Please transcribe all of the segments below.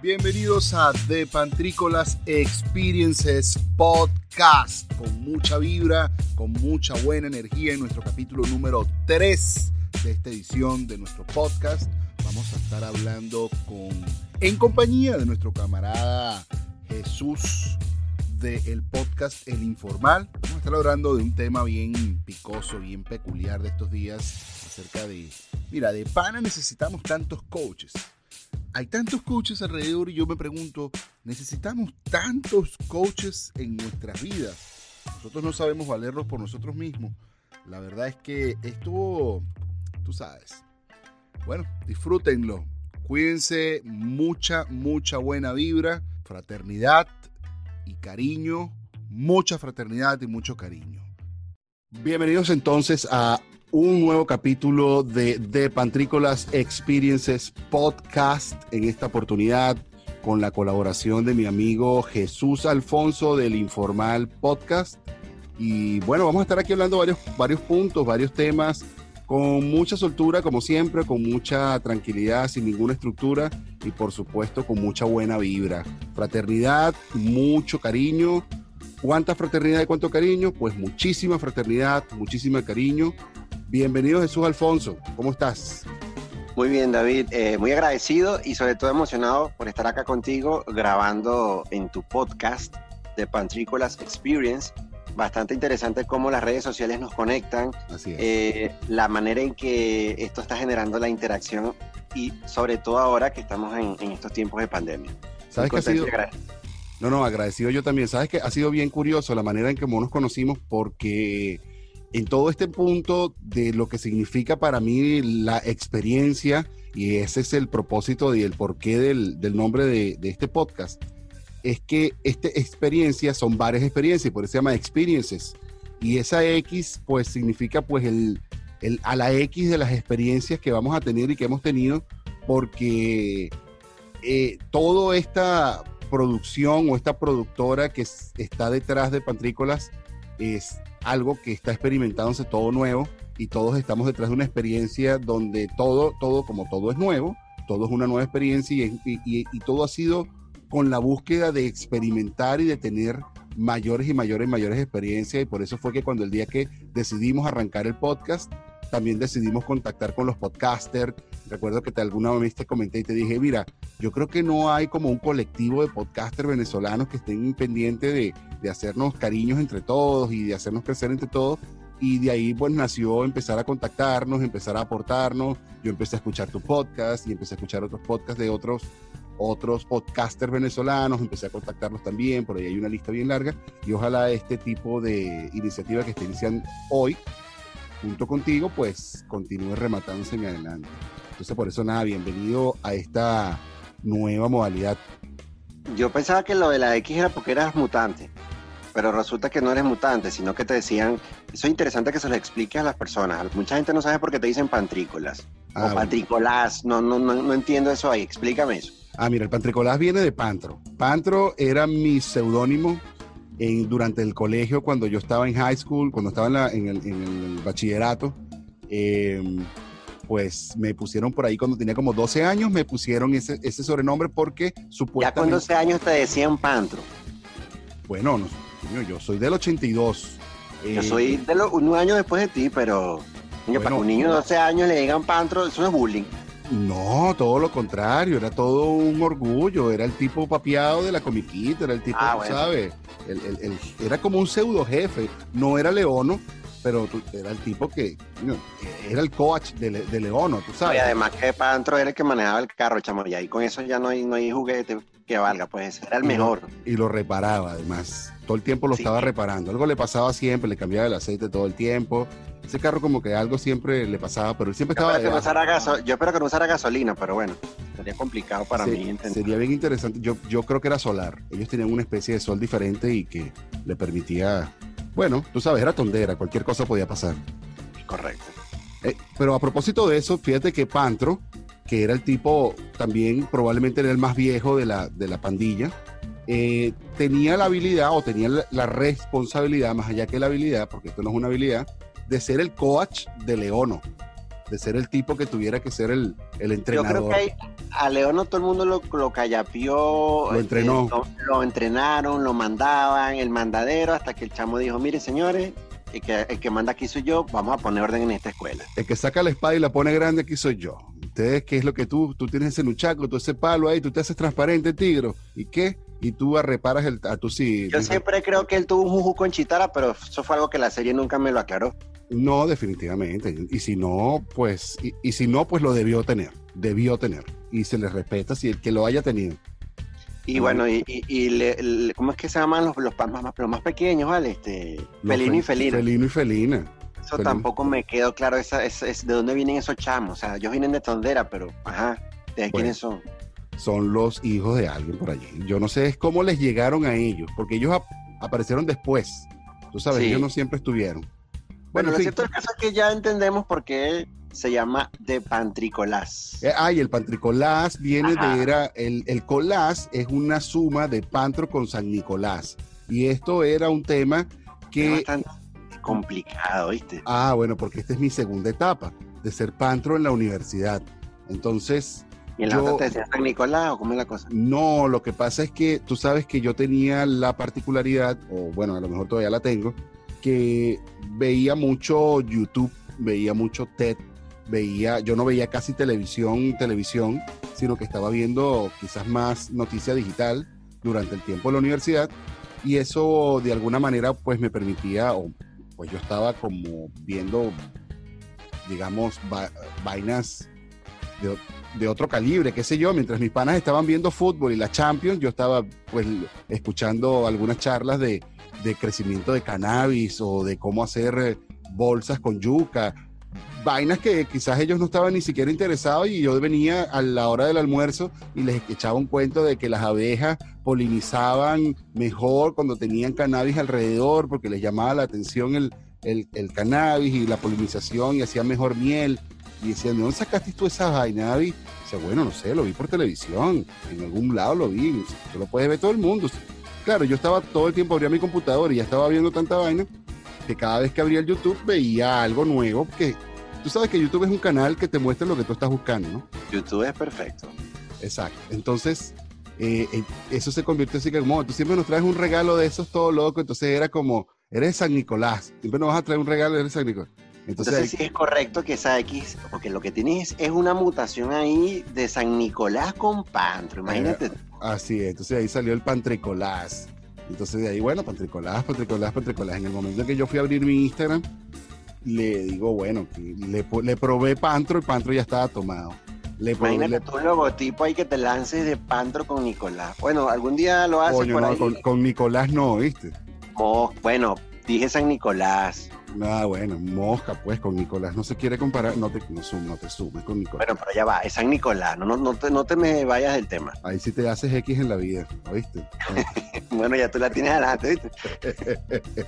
Bienvenidos a The Pantrícolas Experiences Podcast, con mucha vibra, con mucha buena energía en nuestro capítulo número 3 de esta edición de nuestro podcast. Vamos a estar hablando con, en compañía de nuestro camarada Jesús del podcast El Informal. Vamos a estar hablando de un tema bien picoso, bien peculiar de estos días, acerca de, mira, de pana necesitamos tantos coaches hay tantos coaches alrededor y yo me pregunto, ¿necesitamos tantos coaches en nuestras vidas? Nosotros no sabemos valerlos por nosotros mismos. La verdad es que esto, tú sabes. Bueno, disfrútenlo. Cuídense, mucha, mucha buena vibra, fraternidad y cariño. Mucha fraternidad y mucho cariño. Bienvenidos entonces a un nuevo capítulo de The Pantrícolas Experiences Podcast. En esta oportunidad, con la colaboración de mi amigo Jesús Alfonso del Informal Podcast. Y bueno, vamos a estar aquí hablando varios, varios puntos, varios temas, con mucha soltura, como siempre, con mucha tranquilidad, sin ninguna estructura y por supuesto con mucha buena vibra. Fraternidad, mucho cariño. ¿Cuánta fraternidad y cuánto cariño? Pues muchísima fraternidad, muchísimo cariño Bienvenido Jesús Alfonso, ¿cómo estás? Muy bien, David, eh, muy agradecido y sobre todo emocionado por estar acá contigo grabando en tu podcast de Pantrícolas Experience. Bastante interesante cómo las redes sociales nos conectan, Así es. Eh, la manera en que esto está generando la interacción y sobre todo ahora que estamos en, estos tiempos de pandemia. ¿Sabes qué ha sido? No, no, agradecido yo también. Sabes que ha sido bien curioso la manera en que nos conocimos porque en todo este punto de lo que significa para mí la experiencia, y ese es el propósito y el porqué del, nombre de, este podcast, es que esta experiencia son varias experiencias, por eso se llama experiences. Y esa X, pues significa pues el, a la X de las experiencias que vamos a tener y que hemos tenido, porque eh, toda esta producción o esta productora que está detrás de Pantrícolas es algo que está experimentándose todo nuevo y todos estamos detrás de una experiencia donde todo, todo, como todo es nuevo, todo es una nueva experiencia y, y, todo ha sido con la búsqueda de experimentar y de tener mayores y mayores y mayores experiencias. Y por eso fue que cuando el día que decidimos arrancar el podcast, también decidimos contactar con los podcasters. Recuerdo que te alguna vez te comenté y te dije, mira, yo creo que no hay como un colectivo de podcasters venezolanos que estén pendientes de, de hacernos cariños entre todos y de hacernos crecer entre todos. Y de ahí pues nació empezar a contactarnos, empezar a aportarnos. Yo empecé a escuchar tu podcast y empecé a escuchar otros podcasts de otros otros podcasters venezolanos, empecé a contactarlos también, por ahí hay una lista bien larga, y ojalá este tipo de iniciativas que se inician hoy, junto contigo, pues continúe rematándose en adelante. Entonces, por eso nada, bienvenido a esta nueva modalidad. Yo pensaba que lo de la X era porque eras mutante, pero resulta que no eres mutante, sino que te decían, eso es interesante que se lo explique a las personas. Mucha gente no sabe por qué te dicen pantrícolas o ah, pantrícolas, no, no, no, no entiendo eso ahí, explícame eso. Ah, mira, el pantrícolas viene de Pantro. Pantro era mi seudónimo durante el colegio, cuando yo estaba en high school, cuando estaba en, el, bachillerato, em, pues me pusieron por ahí cuando tenía como 12 años, me pusieron ese, ese sobrenombre porque supuestamente... Ya con 12 años te decían Pantro. Bueno, yo soy del 82. Yo soy eh, de los, un año después de ti, pero para que un niño de 12 años le digan Pantro, eso no es bullying. No, todo lo contrario, era todo un orgullo, era el tipo papiado de la comiquita, era el tipo, ah, ¿sabes? era como un pseudo jefe, no era Leono, pero era el tipo que era el coach de, Leono, tú sabes. Y además que Pantro era el que manejaba el carro, chamo, y ahí con eso ya no hay, no hay juguete que valga, pues era el mejor. y lo reparaba además, todo el tiempo lo estaba reparando, algo le pasaba siempre, le cambiaba el aceite todo el tiempo, ese carro como que algo siempre le pasaba, pero él siempre estaba... yo espero que no usara gasolina, pero bueno, sería complicado para mí entender. Sería bien interesante. Yo, yo creo que era solar. Ellos tenían una especie de sol diferente y que le permitía... Bueno, tú sabes, era tondera, cualquier cosa podía pasar. Correcto. Eh, pero a propósito de eso, fíjate que Pantro, que era el tipo, también probablemente era el más viejo de la, de la pandilla, eh, tenía la habilidad o tenía la, responsabilidad, más allá que la habilidad, porque esto no es una habilidad, de ser el coach de Leono, de ser el tipo que tuviera que ser el, el entrenador. Yo creo que a León no todo el mundo lo, lo callapió. Lo entrenó. eh, Lo, lo entrenaron, lo mandaban, el mandadero, hasta que el chamo dijo, mire señores, el que, el que manda aquí soy yo, vamos a poner orden en esta escuela. El que saca la espada y la pone grande aquí soy yo. Ustedes, ¿qué es lo que tú? Tú tienes ese luchaco, tú ese palo ahí, tú te haces transparente, tigro. ¿Y qué? Y tú reparas el, a tu sí. Yo siempre creo que él tuvo un juju con Chitara, pero eso fue algo que la serie nunca me lo aclaró. No, definitivamente. Y si no, pues, y, y si no, pues lo debió tener. Debió tener. Y se le respeta si el que lo haya tenido. Y bueno, y, y- y le- le- ¿cómo es que se llaman los, los, más, los más pequeños, vale? Este, Los Felino y fe- Felina. Felino y felina. Eso Felino. tampoco me quedó claro esa, esa- es de dónde vienen esos chamos. O sea, ellos vienen de Tondera, pero, ajá, ¿de Bueno. quiénes son? Son los hijos de alguien por allí. Yo no sé es cómo les llegaron a ellos, porque ellos ap- aparecieron después. Tú sabes, Sí. ellos no siempre estuvieron. Bueno, en lo fin. cierto del caso es que ya entendemos por qué se llama de Pantricolás. Eh, ah, y el pantricolás viene Ajá. de era, el, el colás es una suma de pantro con San Nicolás. Y esto era un tema Es que, bastante complicado, ¿viste? ah, bueno, porque esta es mi segunda etapa de ser pantro en la universidad. Entonces, ¿Y en la yo- otra te decía San Nicolás o cómo es la cosa? no, lo que pasa es que tú sabes que yo tenía la particularidad, o bueno, a lo mejor todavía la tengo, que veía mucho YouTube, veía mucho TED, veía, yo no veía casi televisión, televisión, sino que estaba viendo quizás más noticia digital durante el tiempo de la universidad. Y eso de alguna manera pues me permitía, o pues yo estaba como viendo, digamos, va- vainas de, de otro calibre, qué sé yo, mientras mis panas estaban viendo fútbol y la Champions, yo estaba pues escuchando algunas charlas de, de crecimiento de cannabis o de cómo hacer eh, bolsas con yuca, vainas que quizás ellos no estaban ni siquiera interesados y yo venía a la hora del almuerzo y les echaba un cuento de que las abejas polinizaban mejor cuando tenían cannabis alrededor porque les llamaba la atención el, el, cannabis y la polinización y hacían mejor miel. Y decían, ¿de dónde sacaste tú esa vaina? Dice, bueno, no sé, lo vi por televisión, en algún lado lo vi, lo puede ver todo el mundo. Claro, yo estaba todo el tiempo, abría mi computador y ya estaba viendo tanta vaina que cada vez que abría el YouTube veía algo nuevo, que tú sabes que YouTube es un canal que te muestra lo que tú estás buscando, ¿no? YouTube es perfecto. Exacto. Entonces, eh, eh, eso se convirtió así que como, tú siempre nos traes un regalo de esos todo loco, entonces era como, eres San Nicolás, siempre nos vas a traer un regalo, eres San Nicolás. Entonces, Entonces sí es correcto que esa X, porque lo que tienes es una mutación ahí de San Nicolás con Pantro, imagínate. Así es, entonces ahí salió el pantricolás. Entonces de ahí, bueno, pantricolás, pantricolás, pantricolás. En el momento en que yo fui a abrir mi Instagram, le digo, bueno, que le, probé Pantro y Pantro ya estaba tomado. Le Imagínate le- tú un logotipo ahí que te lances de Pantro con Nicolás. Bueno, algún día lo haces coño, por no, ahí. con, con Nicolás no, ¿viste? Mo- bueno, dije San Nicolás. Nada, bueno, mosca, pues con Nicolás no se quiere comparar, no te, no, no te sumes con Nicolás. Bueno, pero ya va, es San Nicolás, no, no, no, te, no te me vayas del tema. Ahí sí te haces X en la vida, ¿oíste? Bueno, ya tú la tienes adelante, ¿viste?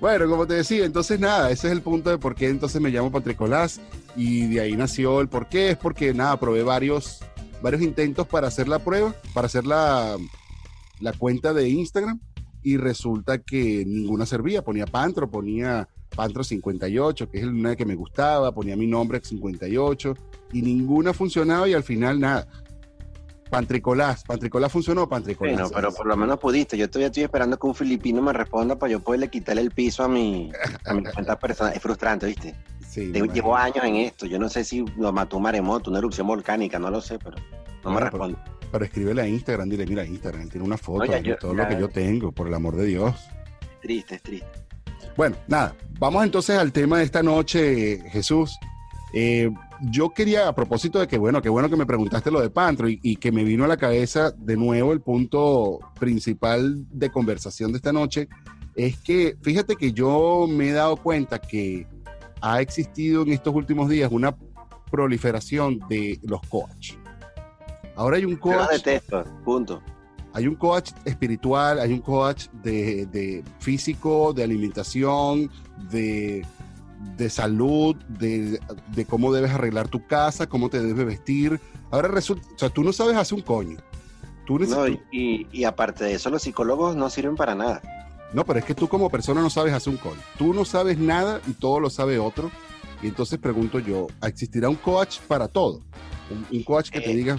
Bueno, como te decía, entonces nada, ese es el punto de por qué entonces me llamo Patricolás y de ahí nació el por qué, es porque nada, probé varios, varios intentos para hacer la prueba, para hacer la, la cuenta de Instagram y resulta que ninguna servía, ponía Pantro, ponía Pantro 58, que es una que me gustaba, ponía mi nombre 58 y ninguna funcionaba y al final nada. Pantricolás, Pantricolás funcionó, Pantricolás. Bueno, pero por lo menos pudiste. Yo todavía estoy esperando que un filipino me responda para yo poderle quitarle el piso a mi, a mi cuenta personal. Es frustrante, ¿viste? Sí, me Llevo- años en esto. Yo no sé si lo mató un maremoto, una erupción volcánica, no lo sé, pero no me responde. Pero escríbele a Instagram, dile, mira, Instagram, tiene una foto de yo- todo ya- lo que yo tengo, por el amor de Dios. Es triste, es triste. Bueno, nada, vamos entonces al tema de esta noche, Jesús. Eh, yo quería, a propósito de que, bueno, qué bueno que me preguntaste lo de Pantro y, y que me vino a la cabeza de nuevo el punto principal de conversación de esta noche, es que fíjate que yo me he dado cuenta que ha existido en estos últimos días una proliferación de los coach. Ahora hay un Yo los coach detesto, punto. Hay un coach espiritual, hay un coach de, de físico, de alimentación, de, de salud, de, de cómo debes arreglar tu casa, cómo te debes vestir. Ahora resulta, o sea, tú no sabes hacer un coño. Tú No, y, y- y aparte de eso, los psicólogos no sirven para nada. no, pero es que tú como persona no sabes hacer un coño. Tú no sabes nada y todo lo sabe otro. Y entonces pregunto yo, ¿existirá un coach para todo? Un, coach que te eh, diga...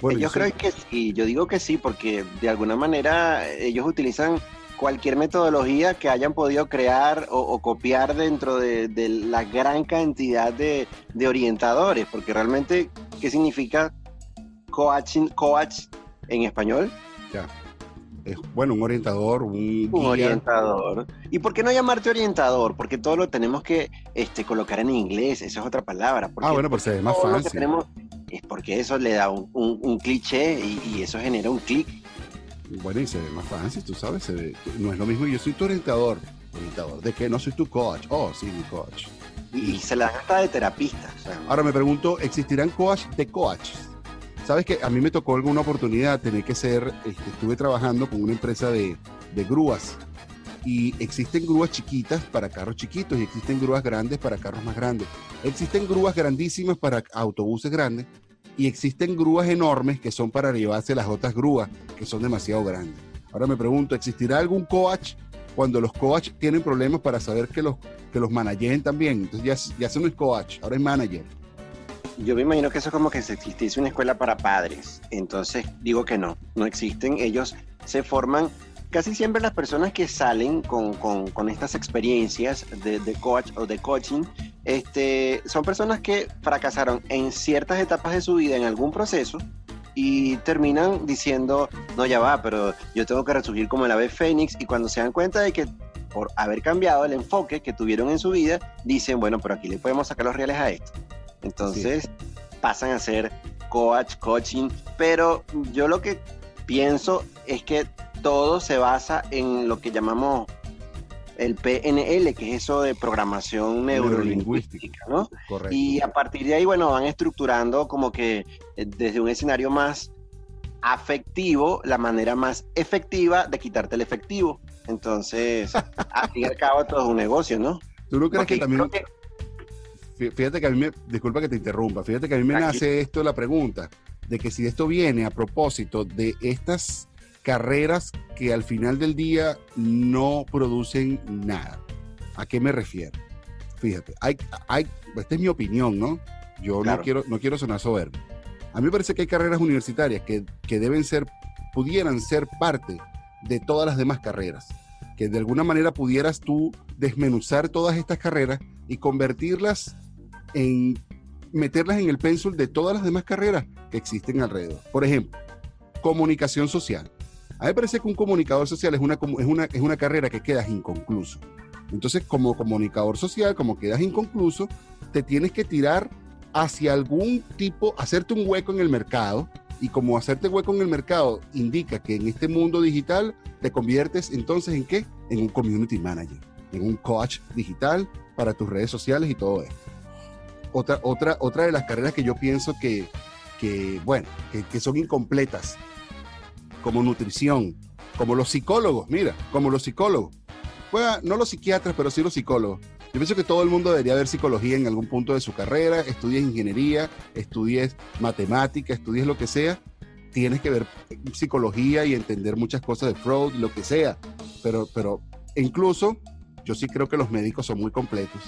Bueno, yo, creo que sí, yo digo que sí, porque de alguna manera ellos utilizan cualquier metodología que hayan podido crear o, copiar dentro de, la gran cantidad de, orientadores, porque realmente, ¿qué significa coaching, coach en español? Ya. Es, bueno, un orientador, un, un orientador. ¿Y por qué no llamarte orientador? Porque todo lo tenemos que este, colocar en inglés, esa es otra palabra. ah, bueno, pues es más fácil. Es porque eso le da un, cliché y, eso genera un clic bueno, y se ve más fácil, tú sabes, no es lo mismo. Yo soy tu orientador. ¿Orientador? ¿De qué? No soy tu coach. Oh, sí, mi coach. Y, se la dan hasta de terapista. Ahora me pregunto, ¿existirán coach de coaches? Sabes que a mí me tocó alguna oportunidad tener que ser, este, estuve trabajando con una empresa de, de grúas y existen grúas chiquitas para carros chiquitos y existen grúas grandes para carros más grandes. Existen grúas grandísimas para autobuses grandes y existen grúas enormes que son para llevarse las otras grúas que son demasiado grandes. Ahora me pregunto, ¿existirá algún coach cuando los coach tienen problemas para saber que los, que los manageren también? Entonces ya, ya no es coach, ahora es manager. Yo me imagino que eso es como que si existiese una escuela para padres. Entonces digo que no, no existen. Ellos se forman casi siempre las personas que salen con, con, con estas experiencias de, de, coach o de coaching este, son personas que fracasaron en ciertas etapas de su vida en algún proceso y terminan diciendo, no, ya va, pero yo tengo que resurgir como el ave fénix y cuando se dan cuenta de que por haber cambiado el enfoque que tuvieron en su vida, dicen, bueno, pero aquí le podemos sacar los reales a esto. Entonces pasan a ser coach, coaching, pero yo lo que pienso es que todo se basa en lo que llamamos el PNL, que es eso de programación neurolingüística, ¿no? Correcto. Y a partir de ahí, bueno, van estructurando como que eh, desde un escenario más afectivo, la manera más efectiva de quitarte el efectivo. Entonces, al fin y al cabo, todo es un negocio, ¿no? ¿Tú no crees que también... Fíjate que a mí me... Disculpa que te interrumpa. Fíjate que a mí me nace esto la pregunta de que si esto viene a propósito de estas carreras que al final del día no producen nada. ¿A qué me refiero? Fíjate, hay, hay, esta es mi opinión, ¿no? Yo no, quiero, no quiero sonar soberbio. A mí me parece que hay carreras universitarias que, que deben ser, pudieran ser parte de todas las demás carreras. Que de alguna manera pudieras tú desmenuzar todas estas carreras y convertirlas en, meterlas en el pénsul de todas las demás carreras que existen alrededor. Por ejemplo, comunicación social. A mí me parece que un comunicador social es una, es una, es una carrera que quedas inconcluso. Entonces, como comunicador social, como quedas inconcluso, te tienes que tirar hacia algún tipo, hacerte un hueco en el mercado. Y como hacerte hueco en el mercado indica que en este mundo digital te conviertes entonces en qué? En un community manager, en un coach digital para tus redes sociales y todo esto. Otra, otra, otra de las carreras que yo pienso que, que bueno, que, que son incompletas como nutrición, como los psicólogos, mira, como los psicólogos. no los psiquiatras, pero sí los psicólogos. Yo pienso que todo el mundo debería ver psicología en algún punto de su carrera, estudies ingeniería, estudies matemática, estudies lo que sea, tienes que ver psicología y entender muchas cosas de Freud, lo que sea. Pero, pero incluso yo sí creo que los médicos son muy completos.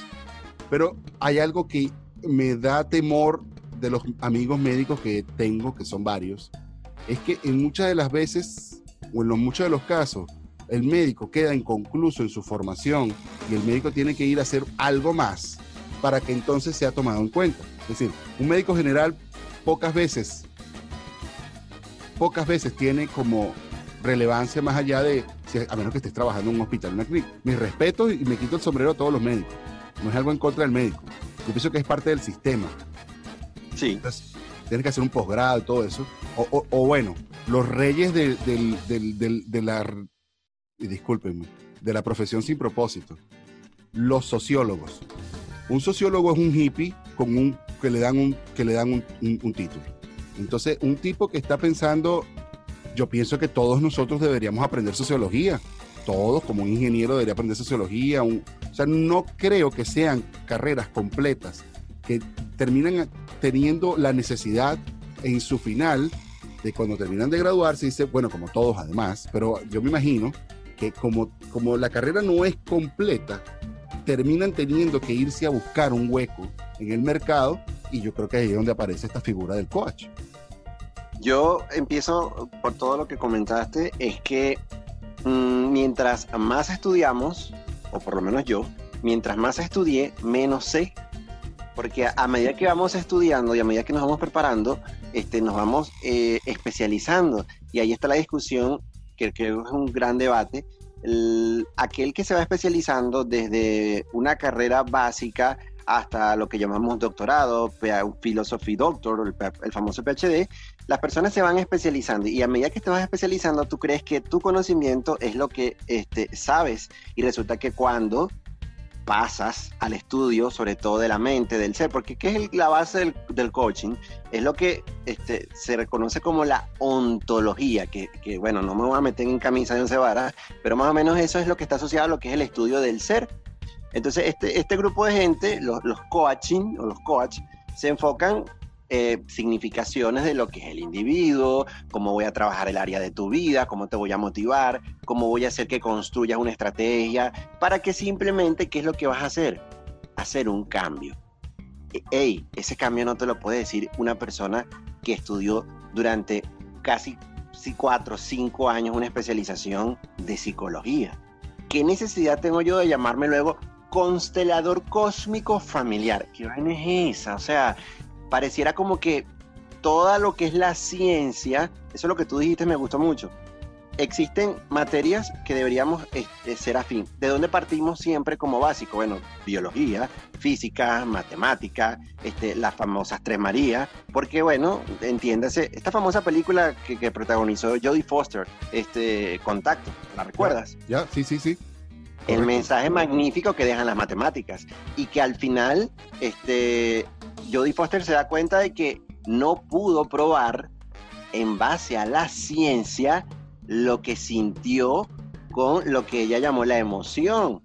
Pero hay algo que me da temor de los amigos médicos que tengo, que son varios, es que en muchas de las veces, o en los, muchos de los casos, el médico queda inconcluso en su formación y el médico tiene que ir a hacer algo más para que entonces sea tomado en cuenta. Es decir, un médico general pocas veces, pocas veces tiene como relevancia más allá de, a menos que estés trabajando en un hospital, en una clínica. Mis respetos y me quito el sombrero a todos los médicos. No es algo en contra del médico. Yo pienso que es parte del sistema. Sí tienes que hacer un posgrado y todo eso. O, bueno, los reyes de, de la, discúlpenme, de la profesión sin propósito, los sociólogos. Un sociólogo es un hippie con un, que le dan, un, que le dan un, título. Entonces, un tipo que está pensando, yo pienso que todos nosotros deberíamos aprender sociología. Todos, como un ingeniero, debería aprender sociología. o sea, no creo que sean carreras completas que terminan teniendo la necesidad en su final de cuando terminan de graduarse, dice, bueno, como todos además, pero yo me imagino que como, como la carrera no es completa, terminan teniendo que irse a buscar un hueco en el mercado y yo creo que ahí es donde aparece esta figura del coach. Yo empiezo por todo lo que comentaste, es que mmm, mientras más estudiamos, o por lo menos yo, mientras más estudié, menos sé. Porque a, medida que vamos estudiando y a medida que nos vamos preparando, este, nos vamos eh, especializando. Y ahí está la discusión, que creo que es un gran debate. El, aquel que se va especializando desde una carrera básica hasta lo que llamamos doctorado, philosophy doctor, el, el, famoso PhD, las personas se van especializando y a medida que te vas especializando, tú crees que tu conocimiento es lo que este, sabes y resulta que cuando pasas al estudio, sobre todo de la mente, del ser, porque ¿qué es la base del, coaching? Es lo que este, se reconoce como la ontología, que, que, bueno, no me voy a meter en camisa de once varas, pero más o menos eso es lo que está asociado a lo que es el estudio del ser. Entonces, este, este grupo de gente, los, los coaching o los coach, se enfocan eh, significaciones de lo que es el individuo, cómo voy a trabajar el área de tu vida, cómo te voy a motivar, cómo voy a hacer que construyas una estrategia, para que simplemente, ¿qué es lo que vas a hacer? Hacer un cambio. Hey, ese cambio no te lo puede decir una persona que estudió durante casi cuatro o cinco años una especialización de psicología. ¿Qué necesidad tengo yo de llamarme luego constelador cósmico familiar? ¿Qué vaina es esa? O sea, pareciera como que toda lo que es la ciencia, eso es lo que tú dijiste, me gustó mucho. Existen materias que deberíamos este, ser afín. ¿De dónde partimos siempre como básico? Bueno, biología, física, matemática, este, las famosas Tres Marías, porque bueno, entiéndase, esta famosa película que, protagonizó Jodie Foster, este, Contacto, ¿la recuerdas? Ya sí, sí, sí. El mensaje magnífico que dejan las matemáticas y que al final, este, Jodie Foster se da cuenta de que no pudo probar en base a la ciencia lo que sintió con lo que ella llamó la emoción.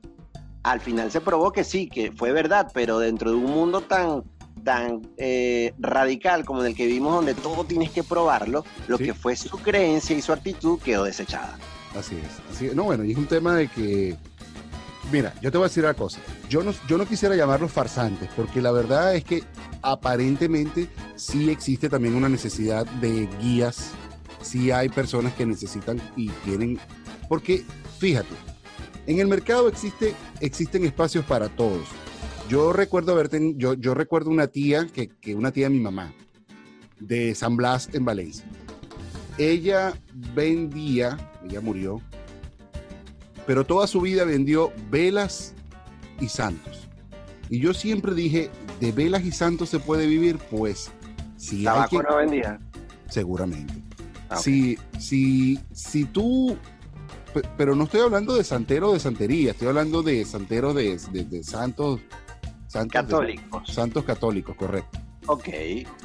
Al final se probó que sí, que fue verdad, pero dentro de un mundo tan, tan eh, radical como en el que vivimos, donde todo tienes que probarlo, lo ¿Sí? que fue su creencia y su actitud quedó desechada. Así es. Así, no, bueno, y es un tema de que Mira, yo te voy a decir una cosa. Yo no, yo no quisiera llamarlos farsantes, porque la verdad es que aparentemente sí existe también una necesidad de guías. Sí hay personas que necesitan y quieren. Porque, fíjate, en el mercado existe, existen espacios para todos. Yo recuerdo verte, yo, yo recuerdo una tía, que, que una tía de mi mamá, de San Blas en Valencia. Ella vendía, ella murió, pero toda su vida vendió velas y santos. Y yo siempre dije, ¿de velas y santos se puede vivir? Pues si hay que... no vendía? Seguramente. Ah, okay. si, si, si tú... Pero no estoy hablando de santero de santería, estoy hablando de santeros de, de, de santos, santos... Católicos. De, santos católicos, correcto. Ok,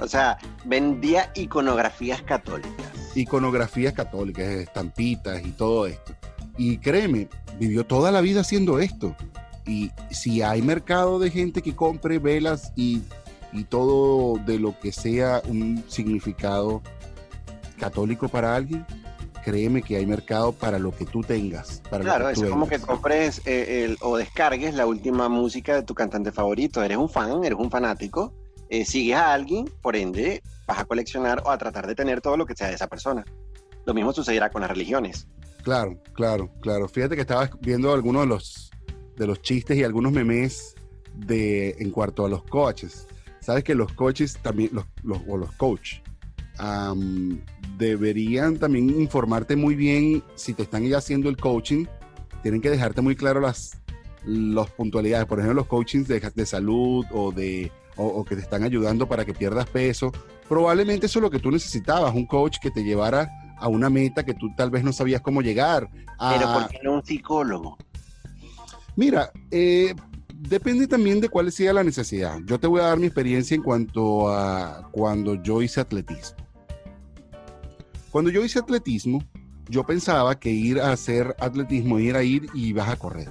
o sea, vendía iconografías católicas. Iconografías católicas, estampitas y todo esto. Y créeme, vivió toda la vida haciendo esto. Y si hay mercado de gente que compre velas y, y todo de lo que sea un significado católico para alguien, créeme que hay mercado para lo que tú tengas. Para claro, lo que tú es como que compres eh, el, o descargues la última música de tu cantante favorito. Eres un fan, eres un fanático, eh, sigues a alguien, por ende vas a coleccionar o a tratar de tener todo lo que sea de esa persona. Lo mismo sucederá con las religiones. Claro, claro, claro. Fíjate que estaba viendo algunos de los, de los chistes y algunos memes de, en cuanto a los coaches. Sabes que los coaches también, los, o los coach, um, deberían también informarte muy bien si te están ya haciendo el coaching. Tienen que dejarte muy claro las, las puntualidades. Por ejemplo, los coachings de, de salud o, de, o que te están ayudando para que pierdas peso. Probablemente eso es lo que tú necesitabas, un coach que te llevara a una meta que tú tal vez no sabías cómo llegar. A... Pero ¿por qué no un psicólogo? Mira, eh, depende también de cuál sea la necesidad. Yo te voy a dar mi experiencia en cuanto a cuando yo hice atletismo. Cuando yo hice atletismo, yo pensaba que ir a hacer atletismo era ir y vas a correr.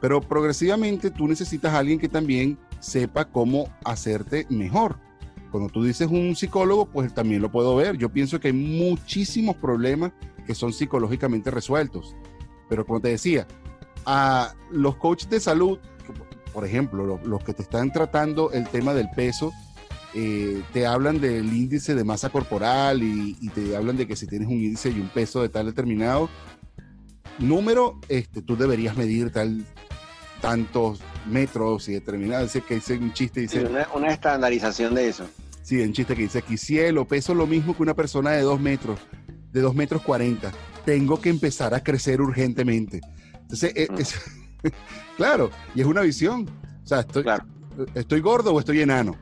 Pero progresivamente tú necesitas a alguien que también sepa cómo hacerte mejor. Cuando tú dices un psicólogo, pues también lo puedo ver. Yo pienso que hay muchísimos problemas que son psicológicamente resueltos. Pero como te decía, a los coaches de salud, por ejemplo, los, que te están tratando el tema del peso, eh, te hablan del índice de masa corporal y, te hablan de que si tienes un índice y un peso de tal determinado número, este, tú deberías medir tal tantos metros y determinado. Dice que dice un chiste, dice... una, estandarización de eso. Sí, un chiste que dice aquí, cielo, peso lo mismo que una persona de dos metros, de dos metros cuarenta. Tengo que empezar a crecer urgentemente. Entonces, eh, mm. claro, y es una visión. O sea, estoy, estoy gordo o estoy enano.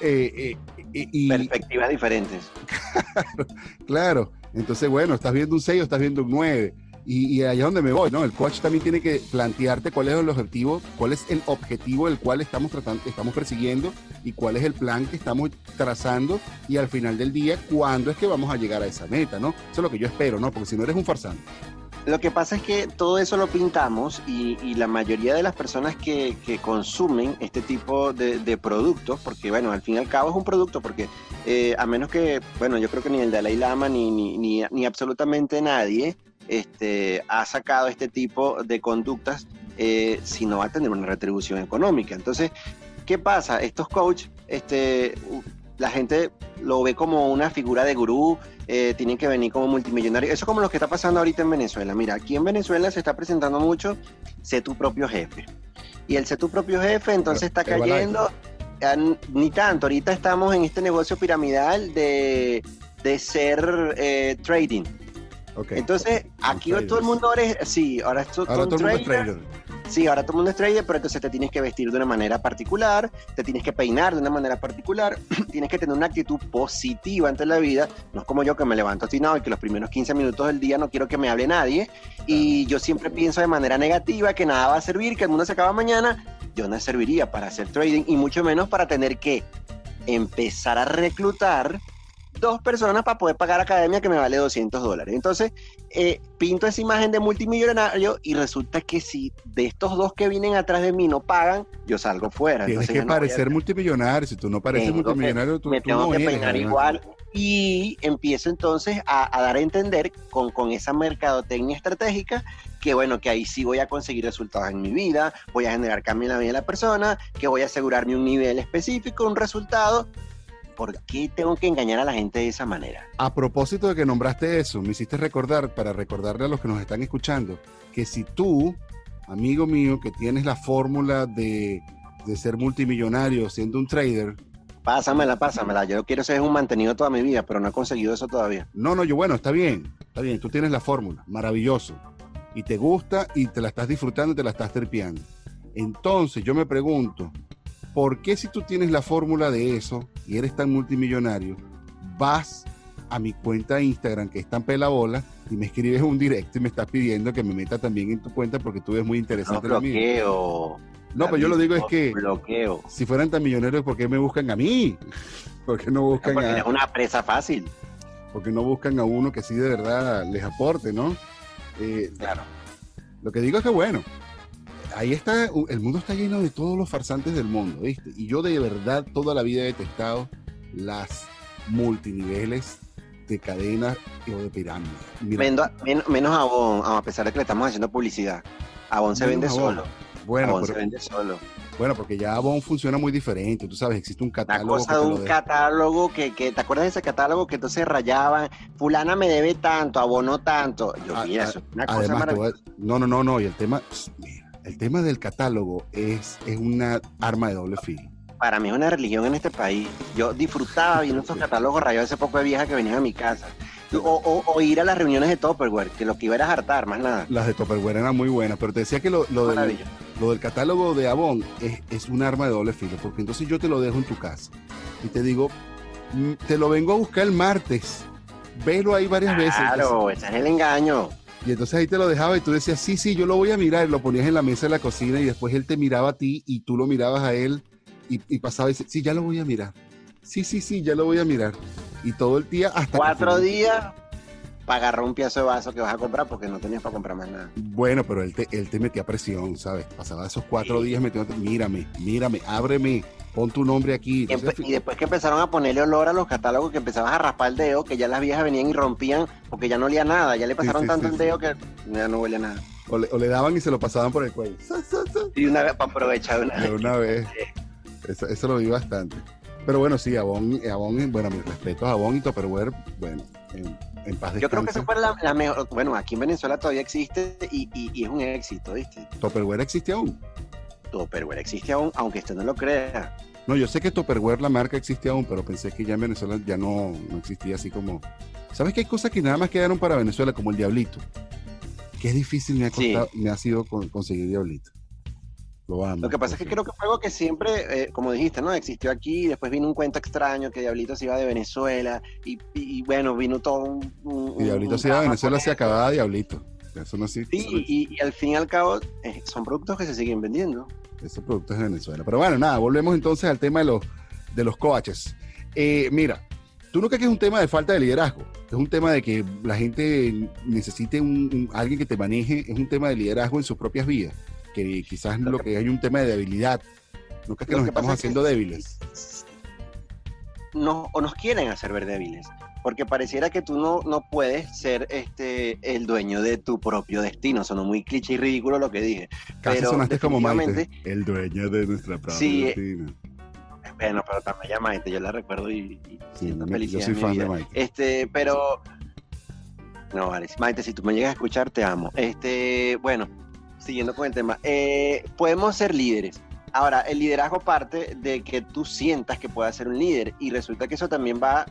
Eh, eh, y, Perspectivas diferentes. claro, Entonces, bueno, estás viendo un 6 o estás viendo un 9. Y, allá es donde me voy, ¿no? El coach también tiene que plantearte cuál es el objetivo, cuál es el objetivo del cual estamos tratando, estamos persiguiendo y cuál es el plan que estamos trazando y al final del día, cuándo es que vamos a llegar a esa meta, ¿no? Eso es lo que yo espero, ¿no? Porque si no eres un farsante. Lo que pasa es que todo eso lo pintamos y, la mayoría de las personas que, consumen este tipo de, productos, porque bueno, al fin y al cabo es un producto, porque eh, a menos que, bueno, yo creo que ni el Dalai Lama ni, ni, ni, ni absolutamente nadie este, ha sacado este tipo de conductas eh, si no va a tener una retribución económica. Entonces, ¿qué pasa? Estos coaches, este, la gente lo ve como una figura de gurú, eh, tienen que venir como multimillonarios. Eso es como lo que está pasando ahorita en Venezuela. Mira, aquí en Venezuela se está presentando mucho sé tu propio jefe. Y el sé tu propio jefe entonces está cayendo, ni tanto, ahorita estamos en este negocio piramidal de, de ser eh, trading. Entonces, aquí todo el mundo es, sí, ahora, ahora todo el mundo es trader. Sí, ahora todo el mundo es trader, pero entonces te tienes que vestir de una manera particular, te tienes que peinar de una manera particular, tienes que tener una actitud positiva ante la vida. No es como yo que me levanto atinado y que los primeros 15 minutos del día no quiero que me hable nadie. Y yo siempre pienso de manera negativa que nada va a servir, que el mundo se acaba mañana. Yo no serviría para hacer trading y mucho menos para tener que empezar a reclutar dos personas para poder pagar academia que me vale 200 dólares. Entonces, eh, pinto esa imagen de multimillonario y resulta que si de estos dos que vienen atrás de mí no pagan, yo salgo fuera. Tienes que parecer multimillonario. Si tú no pareces multimillonario, tú, me tengo que peinar igual. Y empiezo entonces a, dar a entender con, con esa mercadotecnia estratégica que bueno, que ahí sí voy a conseguir resultados en mi vida, voy a generar cambio en la vida de la persona, que voy a asegurarme un nivel específico, un resultado, ¿por qué tengo que engañar a la gente de esa manera? A propósito de que nombraste eso, me hiciste recordar, para recordarle a los que nos están escuchando, que si tú, amigo mío, que tienes la fórmula de, ser multimillonario siendo un trader, Pásamela, pásamela. Yo quiero ser un mantenido toda mi vida, pero no he conseguido eso todavía. No, no, yo bueno, está bien, está bien. Tú tienes la fórmula, maravilloso. Y te gusta y te la estás disfrutando y te la estás terpiando. Entonces yo me pregunto, ¿por qué si tú tienes la fórmula de eso y eres tan multimillonario, vas a mi cuenta de Instagram que es tan pelabola y me escribes un directo y me estás pidiendo que me meta también en tu cuenta porque tú ves muy interesante no, bloqueo. No, pero yo lo digo es que bloqueo. si fueran tan millonarios, ¿por qué me buscan a mí? ¿Por qué no buscan porque a... es una presa fácil. Porque no buscan a uno que sí de verdad les aporte, ¿no? Eh, claro. Lo que digo es que bueno, ahí está, el mundo está lleno de todos los farsantes del mundo, ¿viste? Y yo de verdad toda la vida he detestado las multiniveles de cadenas o de pirámides. menos, menos Avon, a pesar de que le estamos haciendo publicidad. Avon se vende solo. Bueno, se vende solo. Bueno, porque ya Avon funciona muy diferente. Tú sabes, existe un catálogo. La cosa de un catálogo que, que, ¿te acuerdas de ese catálogo que entonces rayaban? Fulana me debe tanto, Avon no tanto. Yo, ah, mira, ah, eso una cosa maravillosa. No, no, no, no. Y el tema, mira, el tema del catálogo es, es una arma de doble filo. Para mí es una religión en este país. Yo disfrutaba viendo esos catálogos rayados ese poco de viejas que venían a mi casa. O, ir a las reuniones de Topperware, que lo que iba era hartar, más nada. Las de Topperware eran muy buenas, pero te decía que lo, lo, del, lo del, catálogo de Avon es, es un arma de doble filo, porque entonces yo te lo dejo en tu casa y te digo, mm, te lo vengo a buscar el martes, velo ahí varias veces. Claro, ese es el engaño. Y entonces ahí te lo dejaba y tú decías, sí, sí, yo lo voy a mirar. Y lo ponías en la mesa de la cocina y después él te miraba a ti y tú lo mirabas a él y, pasaba y decía, sí, ya lo voy a mirar. Sí, sí, sí, ya lo voy a mirar. Y todo el día hasta... Cuatro días para agarrar un piazo de vaso que vas a comprar porque no tenías para comprar más nada. Bueno, pero él te, él te metía presión, ¿sabes? Pasaba esos cuatro días metiéndote, mírame, mírame, ábreme, pon tu nombre aquí. y después que empezaron a ponerle olor a los catálogos, que empezabas a raspar el dedo, que ya las viejas venían y rompían porque ya no olía nada, ya le pasaron tanto el dedo que ya no huele a nada. O le, daban y se lo pasaban por el cuello. Y una vez para aprovechar una, una vez. Eso, eso lo vi bastante. Pero bueno, sí, Avon, Avon bueno, mis respetos a Avon y Tupperware, bueno, en, paz Yo creo que eso fue la, mejor, bueno, aquí en Venezuela todavía existe y, y, es un éxito, ¿viste? ¿Tupperware existe aún? Tupperware existe aún, aunque usted no lo crea. No, yo sé que Tupperware, la marca, existe aún, pero pensé que ya en Venezuela ya no, no existía así como... ¿Sabes que hay cosas que nada más quedaron para Venezuela, como el Diablito? Que es difícil me ha, costado, me ha sido conseguir Diablito. Lo, que pasa es que creo que fue algo que siempre, eh, como dijiste, ¿no? Existió aquí, después vino un cuento extraño que Diablito se iba de Venezuela y, bueno, vino todo un... y Diablito se iba de Venezuela, se acababa Diablito. Eso no sí, y, al fin y al cabo eh, son productos que se siguen vendiendo. Esos productos de Venezuela. Pero bueno, nada, volvemos entonces al tema de los, de los coaches. Eh, mira, ¿tú no crees que es un tema de falta de liderazgo? Es un tema de que la gente necesite un, alguien que te maneje, es un tema de liderazgo en sus propias vidas que quizás lo, que, hay un tema de debilidad. ¿No crees que nos estamos haciendo débiles? No, o nos quieren hacer ver débiles, porque pareciera que tú no, no puedes ser este el dueño de tu propio destino. Sonó muy cliché y ridículo lo que dije. Casi pero sonaste como Maite, el dueño de nuestra propia sí, destino. Bueno, pero también ya Maite, yo la recuerdo y, sí, yo soy fan de Maite. Este, pero no, vale, Maite, si tú me llegas a escuchar, te amo. Este, bueno, siguiendo con el tema, eh, podemos ser líderes. Ahora, el liderazgo parte de que tú sientas que puedas ser un líder y resulta que eso también va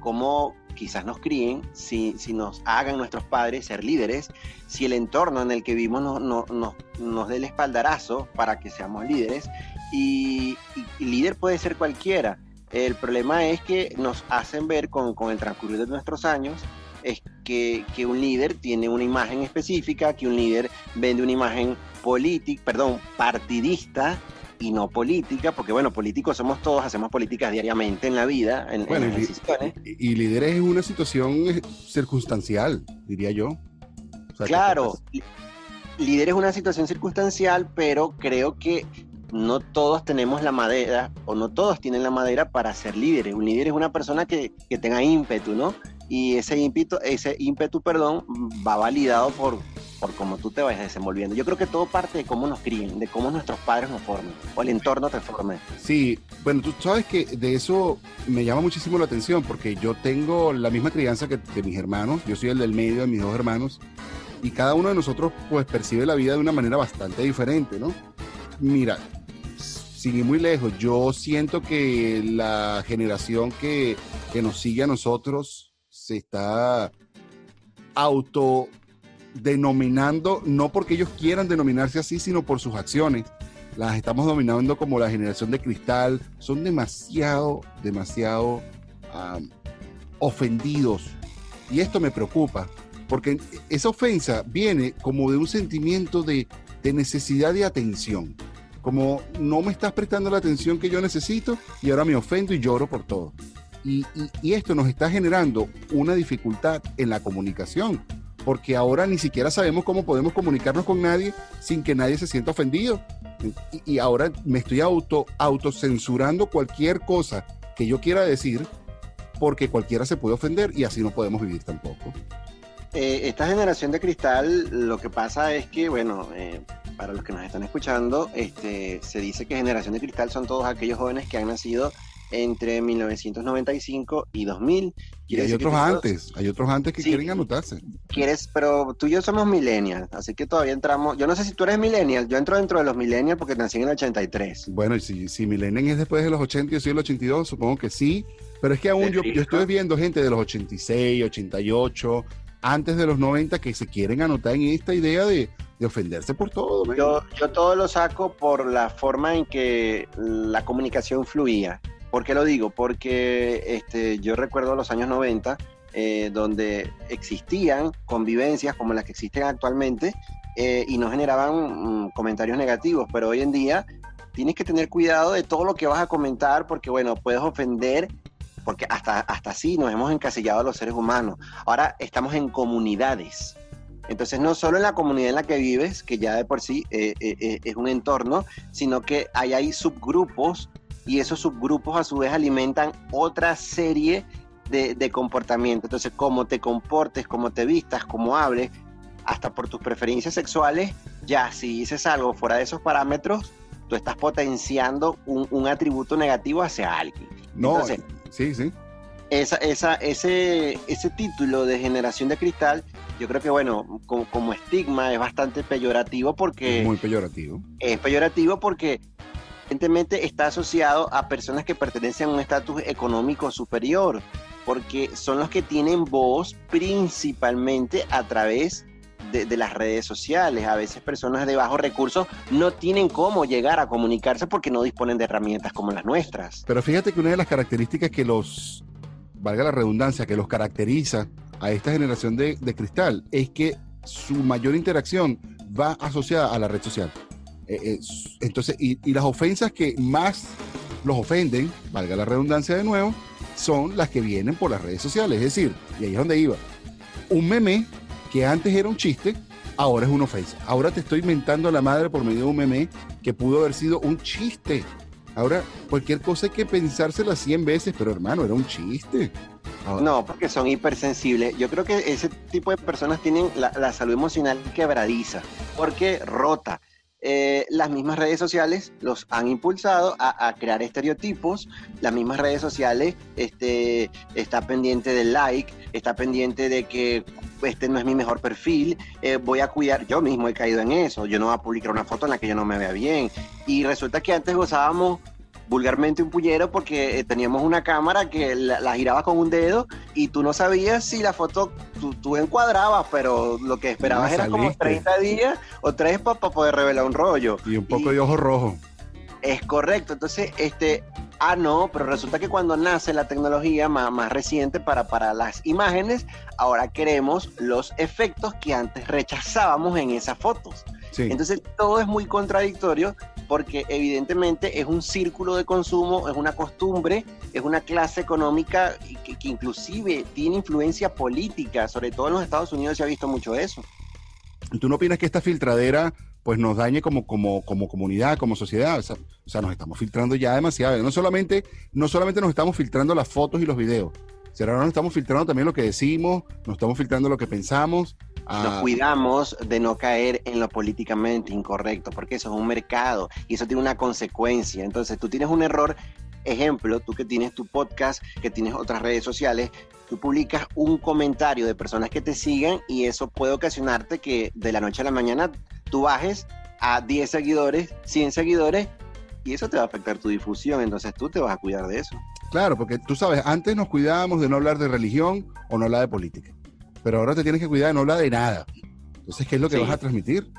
como quizás nos críen, si, si nos hagan nuestros padres ser líderes, si el entorno en el que vivimos no, no, no, nos dé el espaldarazo para que seamos líderes y, líder puede ser cualquiera. El problema es que nos hacen ver con, con el transcurrir de nuestros años es que, un líder tiene una imagen específica, que un líder vende una imagen política, perdón, partidista y no política, porque bueno, políticos somos todos, hacemos políticas diariamente en la vida, en, las decisiones. Y, líder es una situación eh, circunstancial, diría yo. claro, líder es una situación circunstancial, pero creo que no todos tenemos la madera o no todos tienen la madera para ser líderes. Un líder es una persona que, que tenga ímpetu, ¿no? Y ese ímpetu, ese ímpetu perdón, va validado por, por cómo tú te vayas desenvolviendo. Yo creo que todo parte de cómo nos críen, de cómo nuestros padres nos formen o el entorno te forme. Sí, bueno, tú sabes que de eso me llama muchísimo la atención porque yo tengo la misma crianza que de mis hermanos, yo soy el del medio de mis dos hermanos y cada uno de nosotros pues percibe la vida de una manera bastante diferente, ¿no? Mira, ir muy lejos, yo siento que la generación que, que nos sigue a nosotros se está autodenominando, no porque ellos quieran denominarse así, sino por sus acciones. Las estamos dominando como la generación de cristal. Son demasiado, demasiado ofendidos. Y esto me preocupa, porque esa ofensa viene como de un sentimiento de, de necesidad de atención. Como no me estás prestando la atención que yo necesito y ahora me ofendo y lloro por todo. Y, esto nos está generando una dificultad en la comunicación, porque ahora ni siquiera sabemos cómo podemos comunicarnos con nadie sin que nadie se sienta ofendido. Y, ahora me estoy auto autocensurando cualquier cosa que yo quiera decir, porque cualquiera se puede ofender y así no podemos vivir tampoco. Eh, esta generación de cristal, lo que pasa es que, bueno, eh, para los que nos están escuchando, este, se dice que generación de cristal son todos aquellos jóvenes que han nacido entre 1995 y 2000. Y hay otros antes, hay otros antes que quieren anotarse. Quieres, pero tú y yo somos millennials, así que todavía entramos. Yo no sé si tú eres millennial, yo entro dentro de los millennials porque nací en el 83. Bueno, y si, si millennial es después de los 80 y yo soy el 82, supongo que sí, pero es que aún yo, yo estoy viendo gente de los 86, 88, antes de los 90 que se quieren anotar en esta idea de, de ofenderse por todo. Yo, yo todo lo saco por la forma en que la comunicación fluía. ¿Por qué lo digo? Porque este, yo recuerdo los años 90, eh, donde existían convivencias como las que existen actualmente eh, y no generaban mm, comentarios negativos, pero hoy en día tienes que tener cuidado de todo lo que vas a comentar porque, bueno, puedes ofender, porque hasta, hasta así nos hemos encasillado los seres humanos. Ahora estamos en comunidades. Entonces, no solo en la comunidad en la que vives, que ya de por sí eh, es un entorno, sino que hay, hay subgrupos y esos subgrupos a su vez alimentan otra serie de, de comportamientos. Entonces, cómo te comportes, cómo te vistas, cómo hables, hasta por tus preferencias sexuales, ya si dices algo fuera de esos parámetros, tú estás potenciando un, atributo negativo hacia alguien. No, sí, sí. Esa, esa, ese, ese título de generación de cristal, yo creo que, bueno, como, estigma es bastante peyorativo porque... muy peyorativo. Es peyorativo porque evidentemente está asociado a personas que pertenecen a un estatus económico superior, porque son los que tienen voz principalmente a través de, las redes sociales. A veces personas de bajos recursos no tienen cómo llegar a comunicarse porque no disponen de herramientas como las nuestras. Pero fíjate que una de las características que los, valga la redundancia, que los caracteriza a esta generación de, de cristal es que su mayor interacción va asociada a la red social. Eh, eh, entonces, y, las ofensas que más los ofenden, valga la redundancia de nuevo, son las que vienen por las redes sociales. Es decir, y ahí es donde iba, un meme que antes era un chiste, ahora es una ofensa. Ahora te estoy mentando a la madre por medio de un meme que pudo haber sido un chiste. Ahora, cualquier cosa hay que pensársela 100 veces, pero hermano, era un chiste. No, porque son hipersensibles. Yo creo que ese tipo de personas tienen la, la salud emocional quebradiza, porque rota. Eh, las mismas redes sociales los han impulsado a, crear estereotipos. Las mismas redes sociales este, está pendiente del like, está pendiente de que este no es mi mejor perfil, eh, voy a cuidar, yo mismo he caído en eso, yo no voy a publicar una foto en la que yo no me vea bien. Y resulta que antes gozábamos vulgarmente un puñero porque eh, teníamos una cámara que la, giraba con un dedo y tú no sabías si la foto tú, encuadrabas, pero lo que esperabas era como 30 días o tres para poder revelar un rollo. Y un poco de ojo rojo. Es correcto, entonces, este, ah, no, pero resulta que cuando nace la tecnología más, más reciente para, para las imágenes, ahora queremos los efectos que antes rechazábamos en esas fotos. Entonces todo es muy contradictorio porque evidentemente es un círculo de consumo, es una costumbre, es una clase económica que, que, inclusive tiene influencia política, sobre todo en los Estados Unidos se ha visto mucho eso. ¿Tú no opinas que esta filtradera pues nos dañe como, como, como comunidad, como sociedad? O sea, nos estamos filtrando ya demasiado. No solamente, no solamente nos estamos filtrando las fotos y los videos, sino ahora nos estamos filtrando también lo que decimos, nos estamos filtrando lo que pensamos, nos ah. cuidamos de no caer en lo políticamente incorrecto, porque eso es un mercado y eso tiene una consecuencia. Entonces, tú tienes un error, ejemplo, tú que tienes tu podcast, que tienes otras redes sociales, tú publicas un comentario de personas que te sigan y eso puede ocasionarte que de la noche a la mañana tú bajes a 10 seguidores, 100 seguidores y eso te va a afectar tu difusión, entonces tú te vas a cuidar de eso. Claro, porque tú sabes, antes nos cuidábamos de no hablar de religión o no hablar de política pero ahora te tienes que cuidar de no hablar de nada. Entonces, ¿qué es lo que vas a transmitir?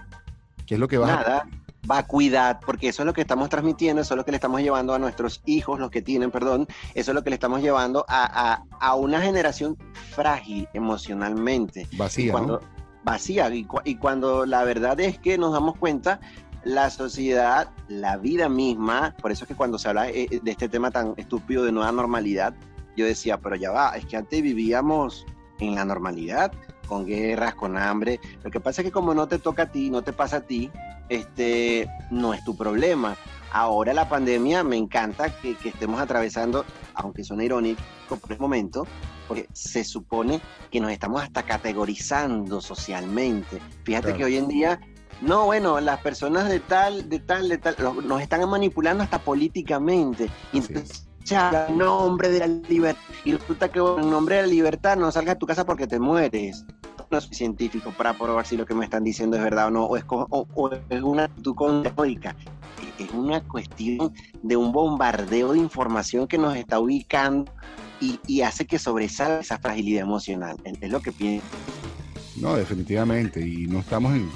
¿Qué es lo que vas nada. va a cuidar, porque eso es lo que estamos transmitiendo, eso es lo que le estamos llevando a nuestros hijos, los que tienen, perdón, eso es lo que le estamos llevando a, a, una generación frágil emocionalmente. Vacía. cuando, Vacía, y, y, cuando la verdad es que nos damos cuenta, la sociedad, la vida misma, por eso es que cuando se habla eh, de este tema tan estúpido de nueva normalidad, yo decía, pero ya va, es que antes vivíamos en la normalidad, con guerras, con hambre. Lo que pasa es que como no te toca a ti, no te pasa a ti, este, no es tu problema. Ahora la pandemia me encanta que, estemos atravesando, aunque suena irónico por el momento, porque se supone que nos estamos hasta categorizando socialmente. Fíjate que hoy en día, no, bueno, las personas de tal, de tal, de tal, nos están manipulando hasta políticamente. entonces, en nombre de la libertad. Y resulta que en nombre de la libertad no salgas de tu casa porque te mueres. No soy científico para probar si lo que me están diciendo es verdad o no, o es, es una actitud contrológica. Es una cuestión de un bombardeo de información que nos está ubicando y, y hace que sobresalga esa fragilidad emocional. Es lo que pienso. No, definitivamente. Y no estamos en,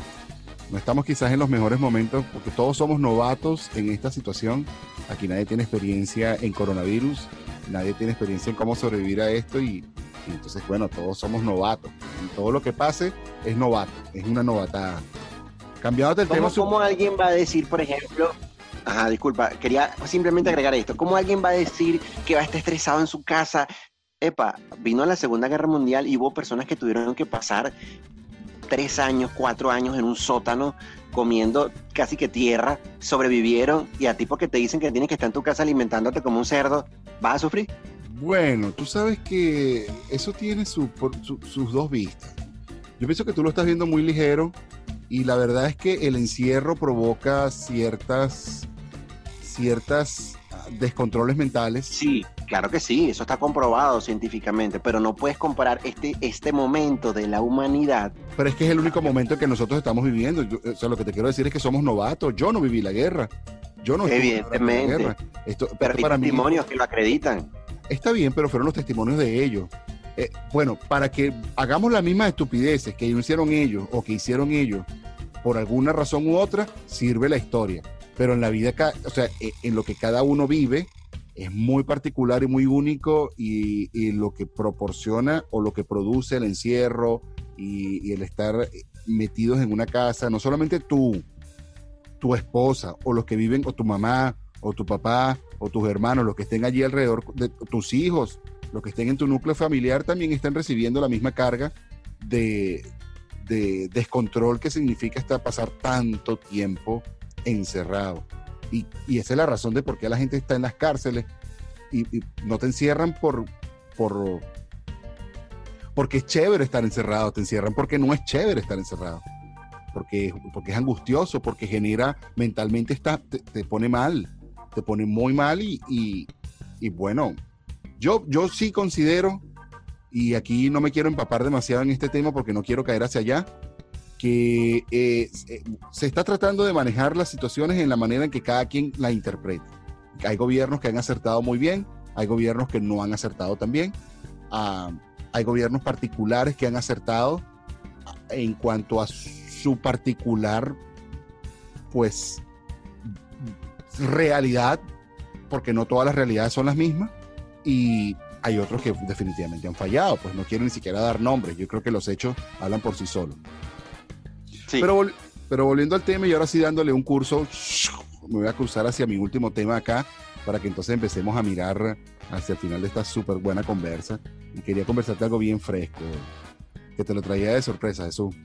no estamos quizás en los mejores momentos porque todos somos novatos en esta situación. Aquí nadie tiene experiencia en coronavirus, nadie tiene experiencia en cómo sobrevivir a esto y, entonces, bueno, todos somos novatos. Todo lo que pase es novato, es una novatada. Cambiando el tema. ¿Cómo alguien va a decir, por ejemplo, Ajá, disculpa, quería simplemente agregar esto. ¿Cómo alguien va a decir que va a estar estresado en su casa? Epa, vino la Segunda Guerra Mundial y hubo personas que tuvieron que pasar tres años, cuatro años en un sótano comiendo casi que tierra, sobrevivieron y a ti porque te dicen que tienes que estar en tu casa alimentándote como un cerdo, ¿vas a sufrir? Bueno, tú sabes que eso tiene sus dos vistas. Yo pienso que tú lo estás viendo muy ligero y la verdad es que el encierro provoca ciertas ciertas ah, descontroles mentales. Sí, claro que sí, eso está comprobado científicamente, pero no puedes comparar este, este momento de la humanidad. Pero es que es el único momento que nosotros estamos viviendo. o sea, lo que te quiero decir es que somos novatos. Yo no viví la guerra. Yo no Evidentemente. La guerra. Esto, pero hay testimonios que lo acreditan. Está bien, pero fueron los testimonios de ellos. Eh, bueno, para que hagamos las mismas estupideces que hicieron ellos o que hicieron ellos, por alguna razón u otra, sirve la historia. Pero en la vida, o sea, e, en lo que cada uno vive, es muy particular y muy único y, lo que proporciona o lo que produce el encierro y, el estar metidos en una casa, no solamente tú, tu esposa o los que viven, o tu mamá o tu papá o tus hermanos, los que estén allí alrededor de tus hijos, los que estén en tu núcleo familiar también están recibiendo la misma carga de, descontrol que significa estar, pasar tanto tiempo encerrado. Y, esa es la razón de por qué la gente está en las cárceles y, no te encierran por, por porque es chévere estar encerrado, te encierran porque no es chévere estar encerrado, porque, porque es angustioso, porque genera mentalmente está, te, pone mal, te pone muy mal y, y bueno, yo, yo sí considero, y aquí no me quiero empapar demasiado en este tema porque no quiero caer hacia allá, que eh, eh, se está tratando de manejar las situaciones en la manera en que cada quien la interpreta. Hay gobiernos que han acertado muy bien, hay gobiernos que no han acertado tan bien, ah, hay gobiernos particulares que han acertado en cuanto a su particular, pues, realidad, porque no todas las realidades son las mismas y hay otros que definitivamente han fallado, pues no quiero ni siquiera dar nombres, yo creo que los hechos hablan por sí solos. Pero, pero volviendo al tema y ahora sí dándole un curso, me voy a cruzar hacia mi último tema acá para que entonces empecemos a mirar hacia el final de esta súper buena conversa. Y quería conversarte algo bien fresco, que te lo traía de sorpresa, Jesús.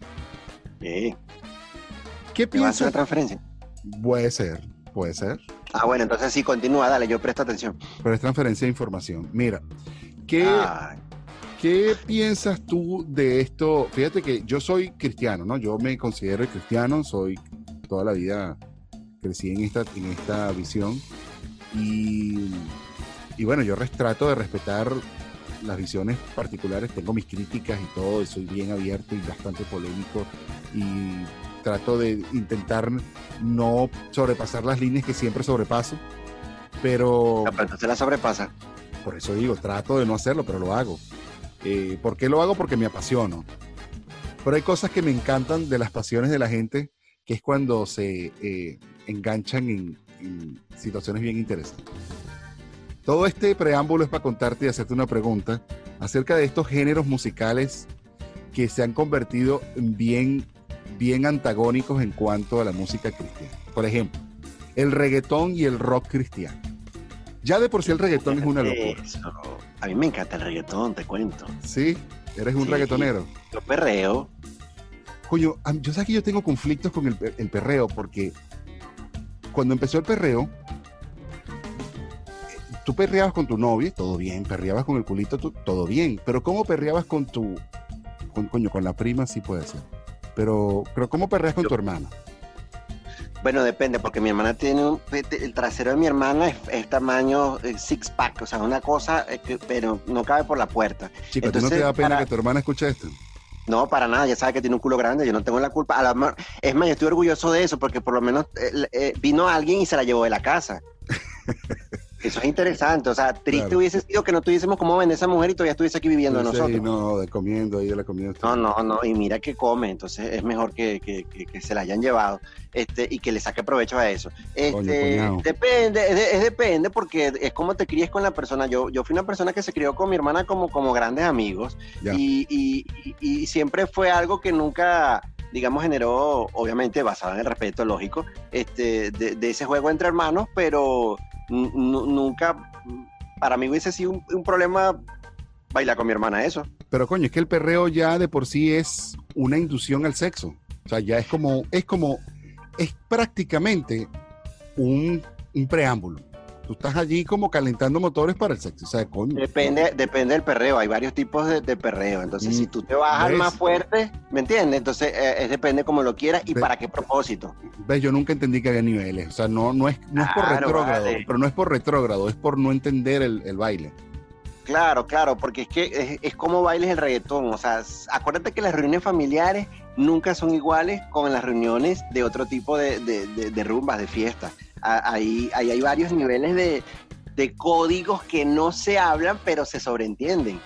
¿Qué piensas? una transferencia? Puede ser, puede ser. Ah, bueno, entonces sí, continúa, dale, yo presto atención. Pero es transferencia de información. Mira, ¿qué, ¿qué piensas tú de esto? Fíjate que yo soy cristiano, ¿no? Yo me considero cristiano, soy toda la vida crecí en esta, en esta visión y, y bueno, yo trato de respetar las visiones particulares, tengo mis críticas y todo, y soy bien abierto y bastante polémico y trato de intentar no sobrepasar las líneas que siempre sobrepaso, pero... se la sobrepasa. Por eso digo, trato de no hacerlo, pero lo hago. Eh, ¿Por qué lo hago? Porque me apasiono. Pero hay cosas que me encantan de las pasiones de la gente, que es cuando se eh, enganchan en, en situaciones bien interesantes. Todo este preámbulo es para contarte y hacerte una pregunta acerca de estos géneros musicales que se han convertido en bien bien antagónicos en cuanto a la música cristiana. Por ejemplo, el reggaetón y el rock cristiano. Ya de por sí el reggaetón es una locura. A mí me encanta el reggaetón, te cuento. Sí, eres un reggaetonero. Yo perreo. Coño, yo sé que yo tengo conflictos con el, el perreo porque cuando empezó el perreo, tú perreabas con tu novia, todo bien, perreabas con el culito, todo bien, pero ¿cómo perreabas con tu, con, coño, con la prima sí puede ser? Pero, pero ¿cómo perreas con tu hermana? Bueno, depende, porque mi hermana tiene un. El trasero de mi hermana es, tamaño eh, six pack, o sea, una cosa, eh, pero no cabe por la puerta. Chico, ¿tú no te da pena que tu hermana escuche esto? No, para nada, ya sabe que tiene un culo grande, yo no tengo la culpa. es más, yo estoy orgulloso de eso, porque por lo menos eh, vino alguien y se la llevó de la casa. Eso es interesante. O sea, triste hubiese sido que no tuviésemos cómo vender esa mujer y todavía estuviese aquí viviendo nosotros. No, comiendo la. No, no, no. Y mira que come. Entonces es mejor que, que, que, se la hayan llevado este, y que le saque provecho a eso. Este, depende, es, depende porque es como te críes con la persona. Yo, yo fui una persona que se crió con mi hermana como, como grandes amigos y, y, y siempre fue algo que nunca digamos, generó, obviamente basado en el respeto lógico, este, de, de, ese juego entre hermanos, pero nunca, para mí hubiese sido un, problema bailar con mi hermana eso. Pero coño, es que el perreo ya de por sí es una inducción al sexo. O sea, ya es como, es como, es prácticamente un, preámbulo. Tú estás allí como calentando motores para el sexo. O sea, coño. Depende, depende del perreo, hay varios tipos de, de perreo. Entonces, Mm, si tú te al ¿ves? más fuerte, ¿me entiendes? Entonces, eh, es depende como lo quieras y para qué propósito. ¿Ves? Yo nunca entendí que había niveles. O sea, no, no, es, no es por Claro, retrógrado, vale. pero no es por retrógrado, es por no entender el, el baile. Claro, claro, porque es que es, es como bailes el reggaetón. O sea, acuérdate que las reuniones familiares nunca son iguales con las reuniones de otro tipo de, de- de- de rumbas, de fiestas. Ahí, ahí hay varios niveles de, de códigos que no se hablan, pero se sobreentienden.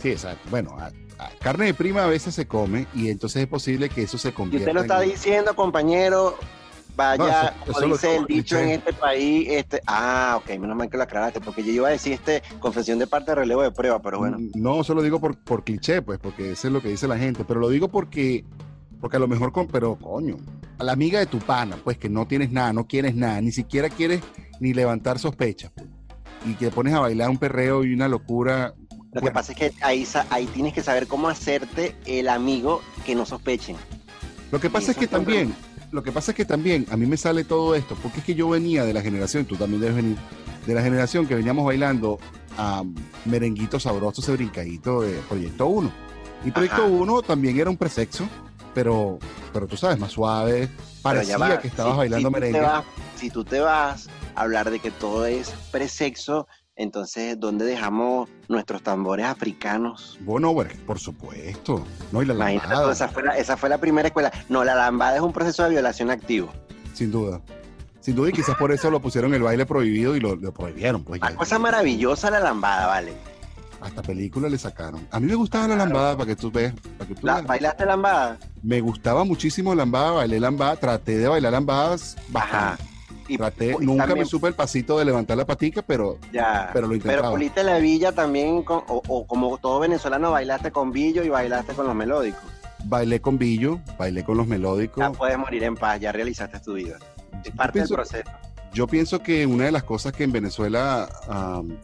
Sí, exacto. Bueno, a- a- carne de prima a veces se come y entonces es posible que eso se Y convierta usted lo está en- diciendo, compañero. Vaya, No, eso- como eso dice el dicho en este país, este, ah, ok, menos mal que lo aclaraste, porque yo iba a decir este confesión de parte de relevo de prueba, pero bueno. No, eso lo digo por, por cliché, pues, porque eso es lo que dice la gente, pero lo digo porque, porque a lo mejor, con, pero coño, a la amiga de tu pana, pues que no tienes nada, no quieres nada, ni siquiera quieres ni levantar sospechas, pues, y que pones a bailar un perreo y una locura. Lo que pasa es que ahí, ahí tienes que saber cómo hacerte el amigo que no sospechen. Lo que pasa es que también, lo que pasa es que también a mí me sale todo esto, porque es que yo venía de la generación, tú también debes venir, de la generación que veníamos bailando a merenguito sabroso, ese brincadito de Proyecto 1. Y Proyecto Ajá. 1 también era un presexo, pero, pero tú sabes, más suave, parecía va, que estabas si- bailando si merengue. vas- si tú te vas a hablar de que todo es presexo, entonces, ¿dónde dejamos nuestros tambores africanos? Bueno, por supuesto. No, y la Imagínate, lambada, esa fue, la, esa fue la primera escuela. No, la lambada es un proceso de violación activo. sin duda. Sin duda, y quizás por eso lo pusieron el baile prohibido y lo, lo prohibieron. Pues, Una cosa maravillosa la lambada, ¿vale? Hasta película le sacaron. A mí me gustaba la Claro. lambada, para que tú veas. Para que tú La- veas. ¿Bailaste lambada? Me gustaba muchísimo lambada, bailé lambada, traté de bailar lambadas Ajá. bastante. Y, Traté, y nunca también- me supe el pasito de levantar la patica, pero, Ya. pero lo Pero intentaba. puliste la villa también, con- o, o como todo venezolano, bailaste con billo y bailaste con los melódicos. Bailé con billo, bailé con los melódicos. Ya puedes morir en paz, ya realizaste tu vida. Es parte pienso, del proceso. yo pienso que una de las cosas que en Venezuela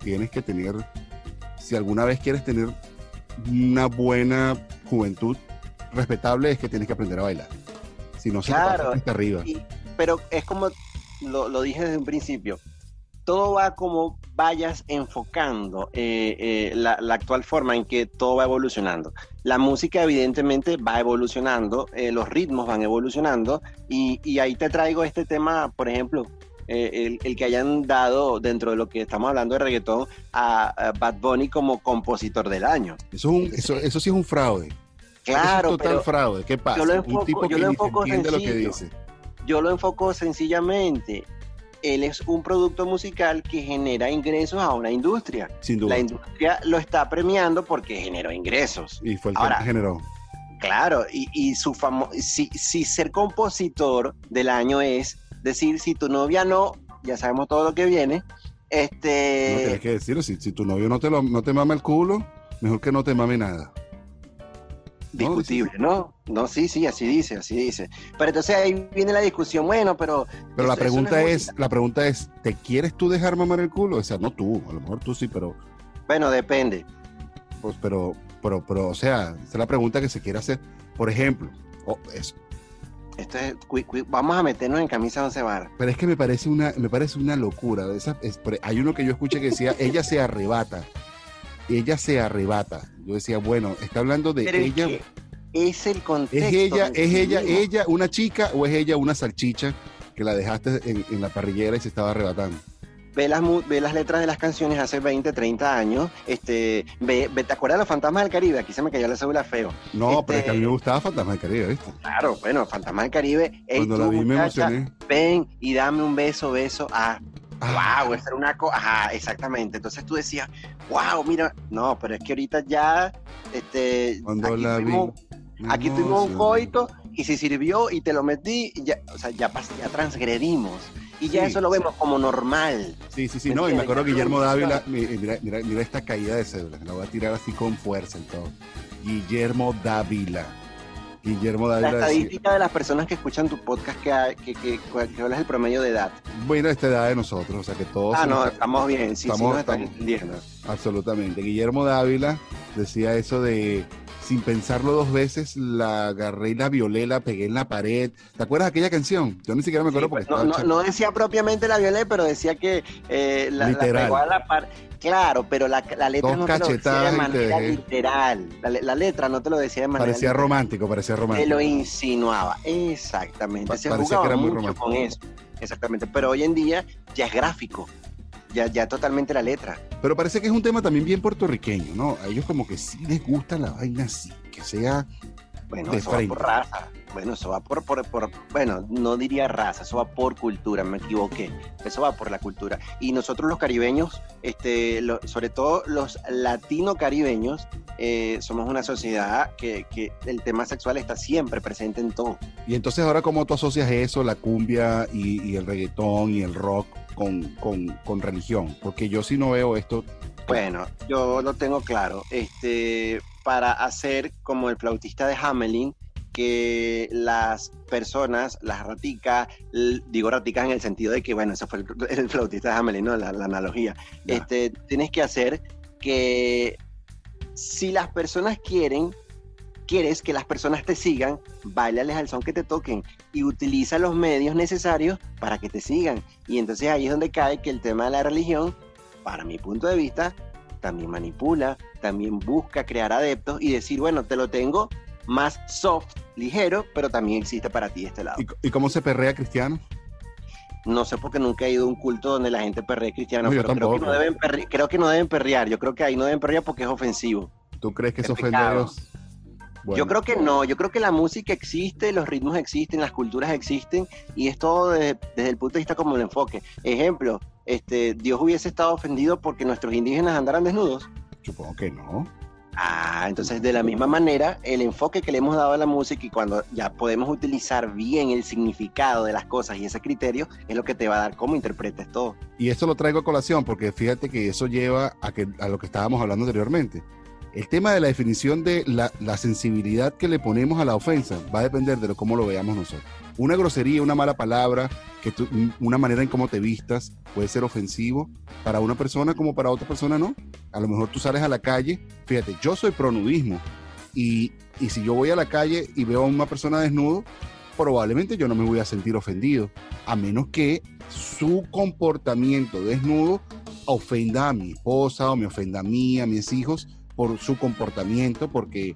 tienes que tener, si alguna vez quieres tener una buena juventud respetable, es que tienes que aprender a bailar. Si no, se te Claro. pasa hasta arriba. Y- pero es como lo, lo dije desde un principio. Todo va como vayas enfocando eh, eh, la, la actual forma en que todo va evolucionando. La música evidentemente va evolucionando, eh, los ritmos van evolucionando y, y ahí te traigo este tema, por ejemplo, eh, el, el que hayan dado dentro de lo que estamos hablando de reggaetón a, a Bad Bunny como compositor del año. Eso, es un- eso, eso sí es un fraude. Claro, eso es total pero fraude. ¿Qué pasa? yo lo un enfoco- tipo yo que lo enfoco entiende lo que dice. yo lo enfoco sencillamente. Él es un producto musical que genera ingresos a una industria. Sin duda. La industria lo está premiando porque generó ingresos. Y fue el Ahora, que generó. Claro, y, y su famo si, si ser compositor del año es decir, si tu novia no, ya sabemos todo lo que viene, No este, tienes que decirlo. Si, si tu novio no te, lo, no te mama el culo, mejor que no te mame nada. discutible, ¿no? No, sí, sí, así dice, así dice. Pero entonces ahí viene la discusión, bueno, pero... Pero la no pregunta es, la pregunta es, ¿te quieres tú dejar mamar el culo? O sea, no tú, a lo mejor tú sí, pero, Bueno, depende. pues, pero, pero, pero, o sea, esa es la pregunta que se quiere hacer. Por ejemplo, oh, es- Esto es, vamos a meternos en camisa de once varas. pero es que me parece una, me parece una locura. Esa- es- hay uno que yo escuché que decía, ella se arrebata. Ella se arrebata. Yo decía, bueno, está hablando de Pero es ella. que es el contexto. ¿Es ella, es ella, ella una chica o es ella una salchicha que la dejaste en, en la parrillera y se estaba arrebatando? Ve las, ve las letras de las canciones hace 20, 30 años. Este, ve, ve- ¿Te acuerdas de los fantasmas del Caribe? Aquí se me cayó la cédula feo. No, pero es que a mí Este- me gustaba Fantasma del Caribe, ¿viste? Claro, bueno, fantasmas del Caribe. Ey, Cuando tú, la vi me emocioné. Ven y dame un beso, beso. Ah, Ah, wow, esa era una cosa. Ajá, exactamente. Entonces tú decías, wow, mira. No, pero es que ahorita ya. Este, Cuando aquí la vi, tuvimos- me Aquí tuvimos un coito y si sirvió y te lo metí, ya, o sea, ya, ya transgredimos. Y ya Sí, eso lo sí. vemos como normal. Sí, sí, sí, ¿Me no, y me acuerdo Ya Guillermo Dávila, mi- mira, mira, mira esta caída de cédula, la voy a tirar así con fuerza y todo. Guillermo Dávila. Guillermo La Dávila decía, estadística de las personas que escuchan tu podcast, que, que, que, que hablas el promedio de edad. bueno, esta edad de nosotros, o sea que todos... Ah, no, estamos bien, sí, sí estamos- nos están entendiendo. Absolutamente. Guillermo Dávila decía eso de sin pensarlo dos veces, la agarré y la violé, la pegué en la pared. ¿Te acuerdas de aquella canción? Yo ni siquiera me acuerdo porque pues, no, no, decía propiamente la violé, pero decía que eh, la, pegó a la pared. Claro, pero la, letra no te lo decía de manera literal. La, letra no te lo decía de manera Parecía romántico, parecía romántico. Te lo insinuaba, exactamente. Se jugaba mucho con eso. Exactamente, pero hoy en día ya es gráfico ya, ya totalmente la letra. Pero parece que es un tema también bien puertorriqueño, ¿no? A ellos como que sí les gusta la vaina así, que sea bueno, eso va por raza. Bueno, eso va por, por, bueno, no diría raza, eso va por cultura, me equivoqué. Eso va por la cultura. Y nosotros los caribeños, este, sobre todo los latino-caribeños, eh, somos una sociedad que, que, el tema sexual está siempre presente en todo. Y entonces ahora, ¿cómo tú asocias eso, la cumbia y, y el reggaetón y el rock con, con, con religión? Porque yo sí no veo esto. Bueno, yo lo tengo claro. Este, para hacer como el flautista de Hamelin, que las personas, las raticas, digo raticas en el sentido de que, bueno, eso fue el, flautista de Hamelin, ¿no? La, analogía. Este, tienes que hacer que si las personas quieren, quieres que las personas te sigan, bailales al son que te toquen y utiliza los medios necesarios para que te sigan. Y entonces ahí es donde cae que el tema de la religión, para mi punto de vista, también manipula, también busca crear adeptos y decir, bueno, te lo tengo más soft, ligero, pero también existe para ti este lado. ¿Y, cómo se perrea cristiano? No sé porque nunca he ido a un culto donde la gente perrea cristiano, pero creo que, no deben creo que no deben perrear. Yo creo que ahí no deben perrear porque es ofensivo. ¿Tú crees que es, ofende a Dios? Yo creo que no, yo creo que la música existe, los ritmos existen, las culturas existen y es todo desde, el punto de vista como el enfoque. Ejemplo, este, Dios hubiese estado ofendido porque nuestros indígenas andaran desnudos. Supongo que no. Ah, entonces de la misma manera, el enfoque que le hemos dado a la música y cuando ya podemos utilizar bien el significado de las cosas y ese criterio, es lo que te va a dar cómo interpretes todo. Y esto lo traigo a colación porque fíjate que eso lleva a, que, a lo que estábamos hablando anteriormente. El tema de la definición de la, sensibilidad que le ponemos a la ofensa va a depender de cómo lo veamos nosotros. Una grosería, una mala palabra, que una manera en cómo te vistas puede ser ofensivo para una persona como para otra persona no. A lo mejor tú sales a la calle, fíjate, yo soy pronudismo y, y si yo voy a la calle y veo a una persona desnudo, probablemente yo no me voy a sentir ofendido, a menos que su comportamiento desnudo ofenda a mi esposa o me ofenda a mí, a mis hijos, por su comportamiento, porque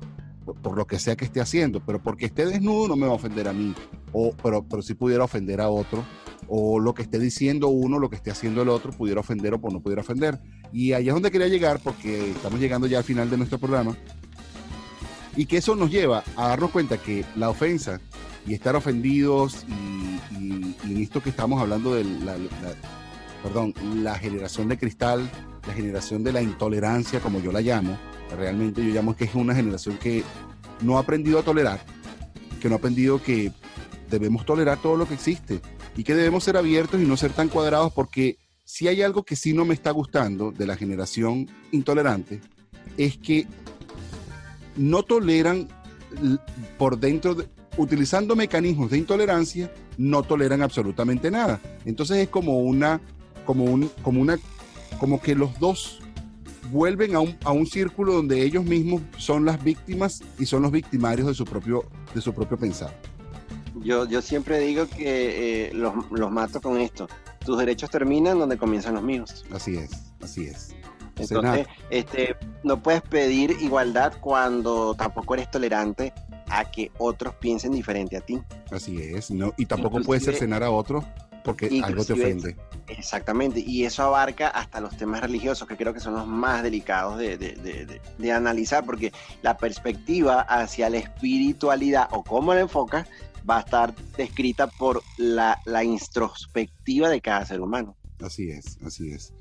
por, lo que sea que esté haciendo, pero porque esté desnudo no me va a ofender a mí, o, pero, pero sí pudiera ofender a otro, o lo que esté diciendo uno, lo que esté haciendo el otro, pudiera ofender o no pudiera ofender. Y ahí es donde quería llegar, porque estamos llegando ya al final de nuestro programa, y que eso nos lleva a darnos cuenta que la ofensa y estar ofendidos y, en esto que estamos hablando de la, perdón, la generación de cristal, la generación de la intolerancia, como yo la llamo, realmente yo llamo que es una generación que no ha aprendido a tolerar, que no ha aprendido que debemos tolerar todo lo que existe y que debemos ser abiertos y no ser tan cuadrados porque si hay algo que sí no me está gustando de la generación intolerante, es que no toleran por dentro, utilizando mecanismos de intolerancia, no toleran absolutamente nada. Entonces es como una como, un, como, una, como que los dos vuelven a un, a un círculo donde ellos mismos son las víctimas y son los victimarios de su propio, de su propio pensar. Yo, yo siempre digo que eh, los, los mato con esto. Tus derechos terminan donde comienzan los míos. Así es, así es. Entonces, este, no puedes pedir igualdad cuando tampoco eres tolerante a que otros piensen diferente a ti. Así es, no, y tampoco puedes cercenar a otros porque algo te ofende. Exactamente, y eso abarca hasta los temas religiosos, que creo que son los más delicados de, de, de, analizar, porque la perspectiva hacia la espiritualidad o cómo la enfocas va a estar descrita por la, la introspectiva de cada ser humano. Así es, así es.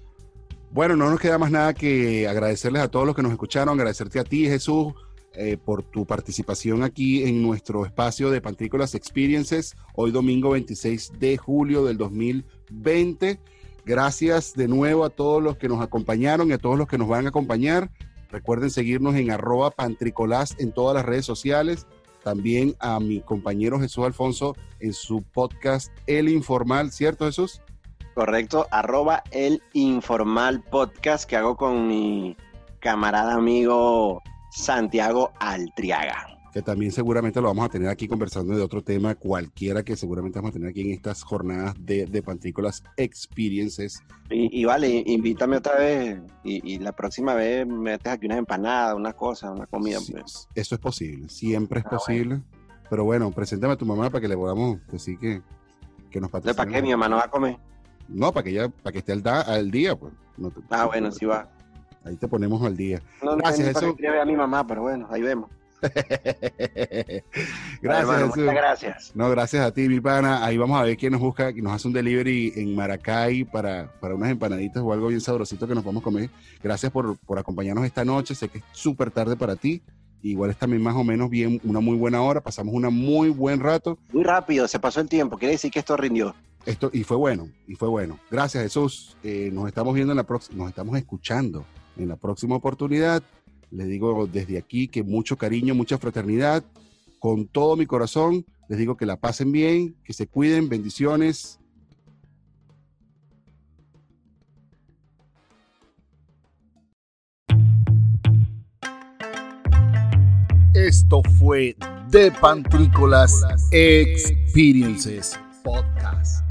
Bueno, no nos queda más nada que agradecerles a todos los que nos escucharon, agradecerte a ti, Jesús, eh, por tu participación aquí en nuestro espacio de Pantrícolas Experiences, hoy domingo 26 de julio del 2020. Gracias de nuevo a todos los que nos acompañaron y a todos los que nos van a acompañar. Recuerden seguirnos en arroba pantricolás en todas las redes sociales. También a mi compañero Jesús Alfonso en su podcast El Informal, ¿cierto Jesús? Correcto, arroba El Informal Podcast que hago con mi camarada amigo Santiago Altriaga que también seguramente lo vamos a tener aquí conversando de otro tema, cualquiera que seguramente vamos a tener aquí en estas jornadas de, de Pantrícolas Experiences. Y, vale, invítame otra vez y, la próxima vez me metes aquí unas empanadas, una cosa, una comida. Pues. Eso es posible, siempre es ah, posible. Pero bueno, preséntame a tu mamá para que le podamos decir que, que nos patrocine. ¿Para qué mi mamá no va a comer? No, para que ella, para que esté al, al día, pues. ah, bueno, sí va. Ahí te ponemos al día. No, Gracias, no, eso. a mi mamá, pero bueno, ahí vemos. gracias, muchas gracias. No, gracias a ti, mi pana. Ahí vamos a ver quién nos busca, y nos hace un delivery en Maracay para, para unas empanaditas o algo bien sabrosito que nos vamos a comer. Gracias por, por acompañarnos esta noche. Sé que es súper tarde para ti. Igual es también más o menos bien, una muy buena hora. Pasamos una muy buen rato. Muy rápido, se pasó el tiempo. Quiere decir que esto rindió. Esto, y fue bueno, y fue bueno. Gracias, Jesús. Eh, nos estamos viendo en la próxima, nos estamos escuchando en la próxima oportunidad. Les digo desde aquí que mucho cariño, mucha fraternidad, con todo mi corazón. Les digo que la pasen bien, que se cuiden, bendiciones. Esto fue The Pantrícolas Experiences Podcast.